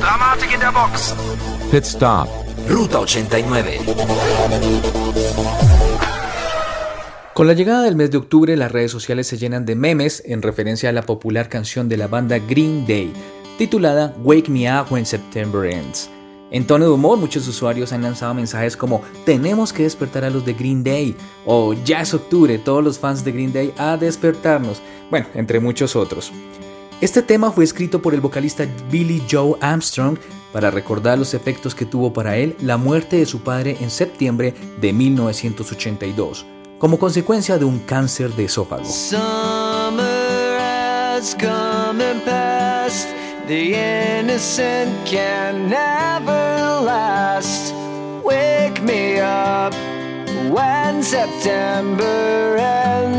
Dramatik in der Box. Pit Stop. Ruta 89. Con la llegada del mes de octubre, las redes sociales se llenan de memes en referencia a la popular canción de la banda Green Day, titulada Wake Me Up When September Ends. En tono de humor, muchos usuarios han lanzado mensajes como Tenemos que despertar a los de Green Day o Ya es octubre, todos los fans de Green Day a despertarnos, bueno, entre muchos otros. Este tema fue escrito por el vocalista Billy Joe Armstrong para recordar los efectos que tuvo para él la muerte de su padre en septiembre de 1982, como consecuencia de un cáncer de esófago. Wake me up when September ends.